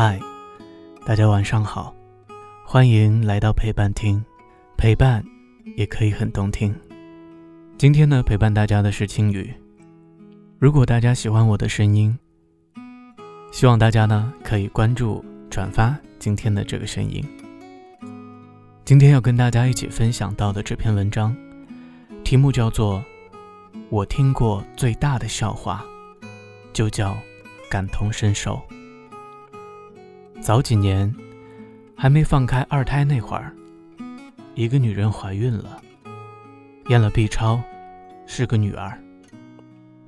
嗨，大家晚上好，欢迎来到陪伴厅，陪伴也可以很动听。今天呢，陪伴大家的是青雨。如果大家喜欢我的声音，希望大家呢可以关注、转发今天的这个声音。今天要跟大家一起分享到的这篇文章，题目叫做《我听过最大的笑话》，就叫感同身受。早几年，还没放开二胎那会儿，一个女人怀孕了，验了 B 超，是个女儿。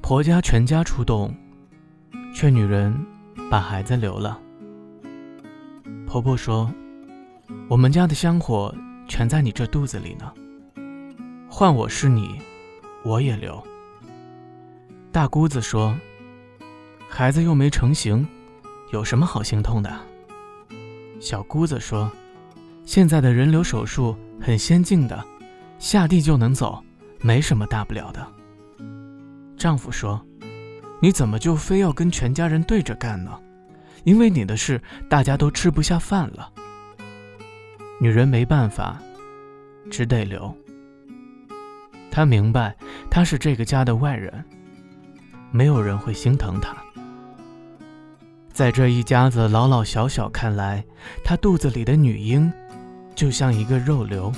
婆家全家出动，劝女人把孩子留了。婆婆说：“我们家的香火全在你这肚子里呢，换我是你，我也留。”大姑子说：“孩子又没成型，有什么好心痛的？”小姑子说：“现在的人流手术很先进的，下地就能走，没什么大不了的。”丈夫说：“你怎么就非要跟全家人对着干呢？因为你的事，大家都吃不下饭了。”女人没办法，只得留。她明白，她是这个家的外人，没有人会心疼她。在这一家子老老小小看来，她肚子里的女婴就像一个肉瘤，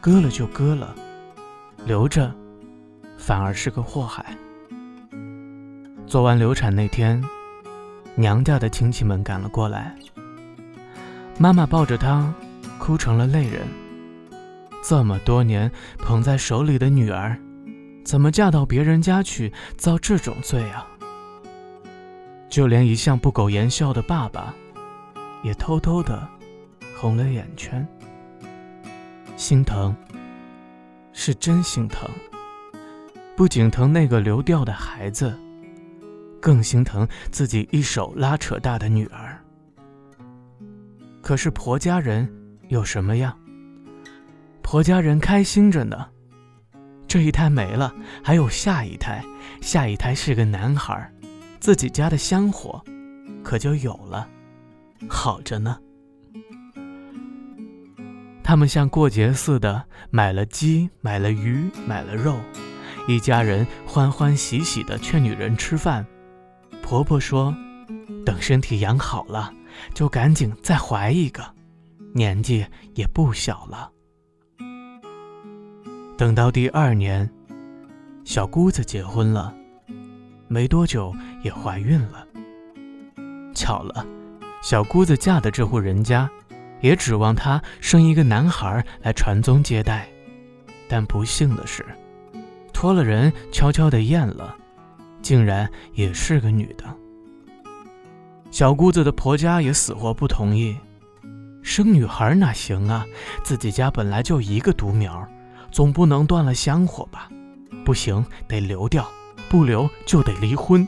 割了就割了，留着反而是个祸害。做完流产那天，娘家的亲戚们赶了过来，妈妈抱着她，哭成了泪人。这么多年捧在手里的女儿，怎么嫁到别人家去遭这种罪啊？就连一向不苟言笑的爸爸，也偷偷的红了眼圈。心疼，是真心疼。不仅疼那个流掉的孩子，更心疼自己一手拉扯大的女儿。可是婆家人有什么呀？婆家人开心着呢。这一胎没了，还有下一胎，下一胎是个男孩。自己家的香火，可就有了，好着呢。他们像过节似的买了鸡，买了鱼，买了肉，一家人欢欢喜喜的劝女人吃饭。婆婆说：“等身体养好了，就赶紧再怀一个，年纪也不小了。”等到第二年，小姑子结婚了。没多久也怀孕了。巧了，小姑子嫁的这户人家，也指望她生一个男孩来传宗接代。但不幸的是，托了人悄悄地验了，竟然也是个女的。小姑子的婆家也死活不同意，生女孩哪行啊？自己家本来就一个独苗，总不能断了香火吧？不行，得留掉。不留就得离婚。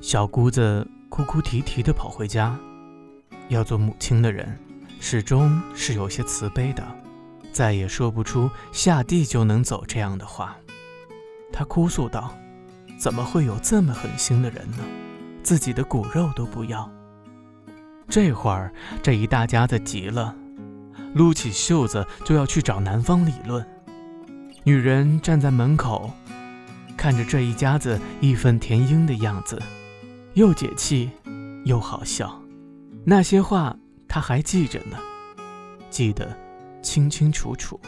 小姑子哭哭啼啼地跑回家，要做母亲的人，始终是有些慈悲的，再也说不出下地就能走这样的话。她哭诉道：“怎么会有这么狠心的人呢？自己的骨肉都不要。”这会儿，这一大家子急了，撸起袖子就要去找男方理论。女人站在门口。看着这一家子义愤填膺的样子，又解气又好笑。那些话他还记着呢，记得清清楚楚。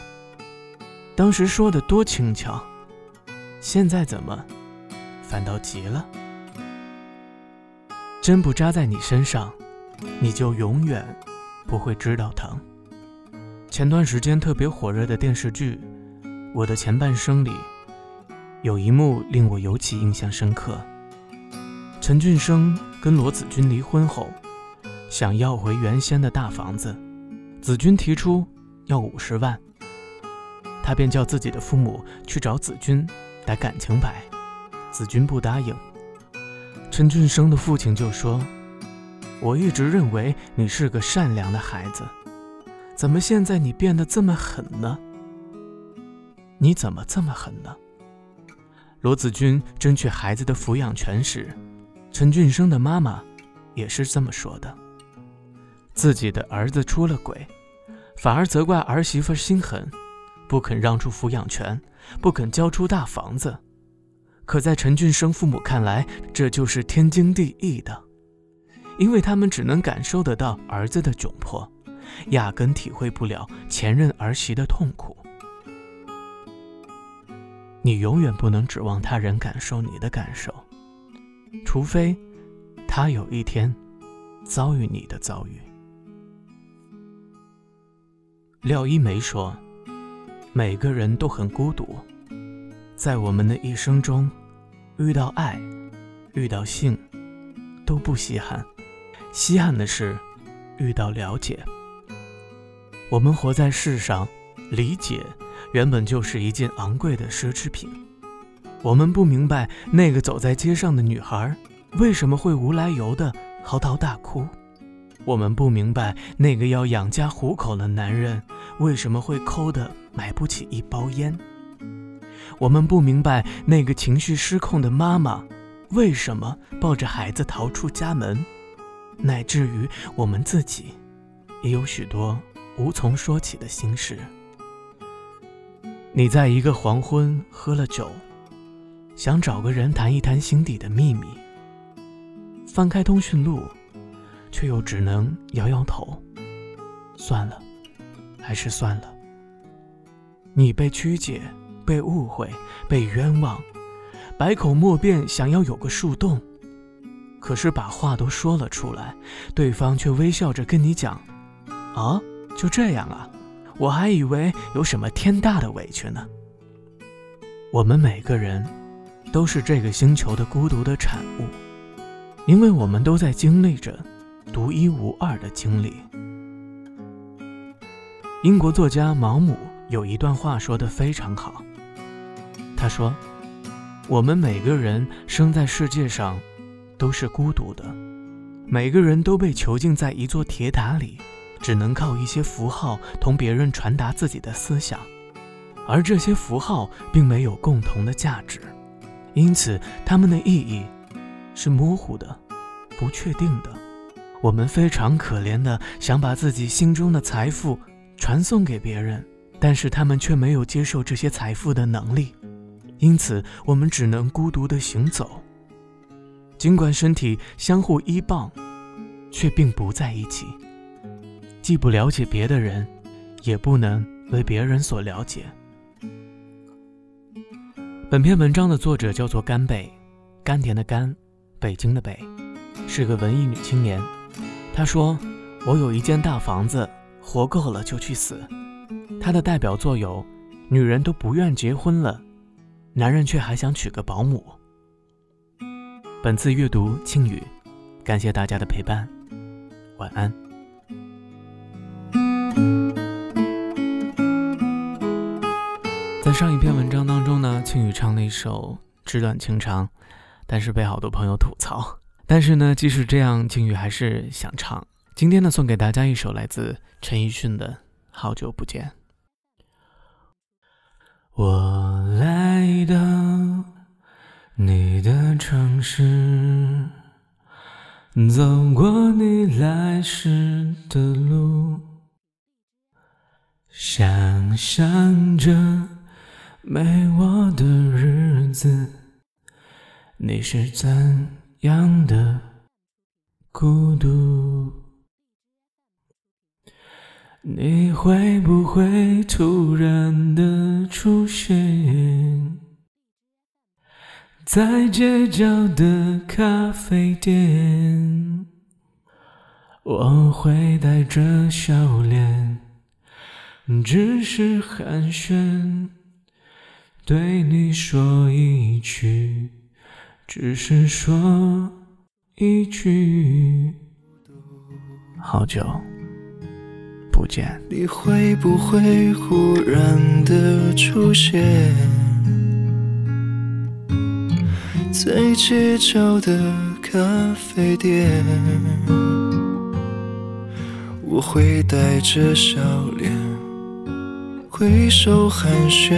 当时说的多轻巧，现在怎么反倒急了？针不扎在你身上，你就永远不会知道疼。前段时间特别火热的电视剧《我的前半生》里。有一幕令我尤其印象深刻。陈俊生跟罗子君离婚后，想要回原先的大房子，子君提出要五十万，他便叫自己的父母去找子君打感情牌，子君不答应。陈俊生的父亲就说：“我一直认为你是个善良的孩子，怎么现在你变得这么狠呢？你怎么这么狠呢？”罗子君争取孩子的抚养权时，陈俊生的妈妈也是这么说的：自己的儿子出了轨，反而责怪儿媳妇心狠，不肯让出抚养权，不肯交出大房子。可在陈俊生父母看来，这就是天经地义的，因为他们只能感受得到儿子的窘迫，压根体会不了前任儿媳的痛苦。你永远不能指望他人感受你的感受，除非他有一天遭遇你的遭遇。廖一梅说：“每个人都很孤独，在我们的一生中，遇到爱，遇到性，都不稀罕，稀罕的是遇到了解。我们活在世上，理解。”原本就是一件昂贵的奢侈品。我们不明白那个走在街上的女孩为什么会无来由的嚎啕大哭，我们不明白那个要养家糊口的男人为什么会抠的买不起一包烟，我们不明白那个情绪失控的妈妈为什么抱着孩子逃出家门，乃至于我们自己也有许多无从说起的心事。你在一个黄昏喝了酒，想找个人谈一谈心底的秘密。翻开通讯录，却又只能摇摇头。算了，还是算了。你被曲解，被误会，被冤枉，百口莫辩，想要有个树洞，可是把话都说了出来，对方却微笑着跟你讲：“啊，就这样啊。”我还以为有什么天大的委屈呢。我们每个人都是这个星球的孤独的产物，因为我们都在经历着独一无二的经历。英国作家毛姆有一段话说得非常好，他说：“我们每个人生在世界上都是孤独的，每个人都被囚禁在一座铁塔里。”只能靠一些符号同别人传达自己的思想，而这些符号并没有共同的价值，因此它们的意义是模糊的、不确定的。我们非常可怜的想把自己心中的财富传送给别人，但是他们却没有接受这些财富的能力，因此我们只能孤独的行走。尽管身体相互依傍，却并不在一起。既不了解别的人，也不能为别人所了解。本篇文章的作者叫做甘北，甘甜的甘，北京的北，是个文艺女青年。她说：“我有一间大房子，活够了就去死。”她的代表作有《女人都不愿结婚了，男人却还想娶个保姆》。本次阅读庆语，感谢大家的陪伴，晚安。在上一篇文章当中呢，青宇唱了一首纸短情长，但是被好多朋友吐槽。但是呢，即使这样，青宇还是想唱。今天呢，送给大家一首来自陈奕迅的《好久不见》。我来到你的城市，走过你来时的路。想象着没我的日子，你是怎样的孤独？你会不会突然的出现在街角的咖啡店？我会带着笑脸。只是寒暄，对你说一句，只是说一句，好久不见。你会不会忽然的出现在街角的咖啡店？我会带着笑脸。挥手寒暄，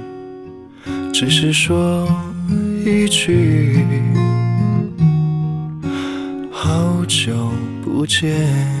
只是说一句。好久不见。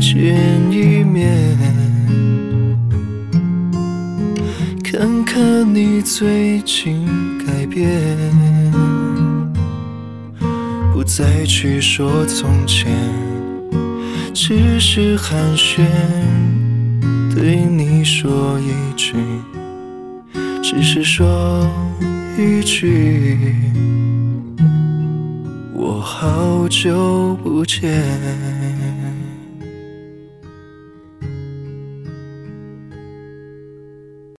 见一面，看看你最近改变，不再去说从前，只是寒暄，对你说一句，只是说一句。我好久不见。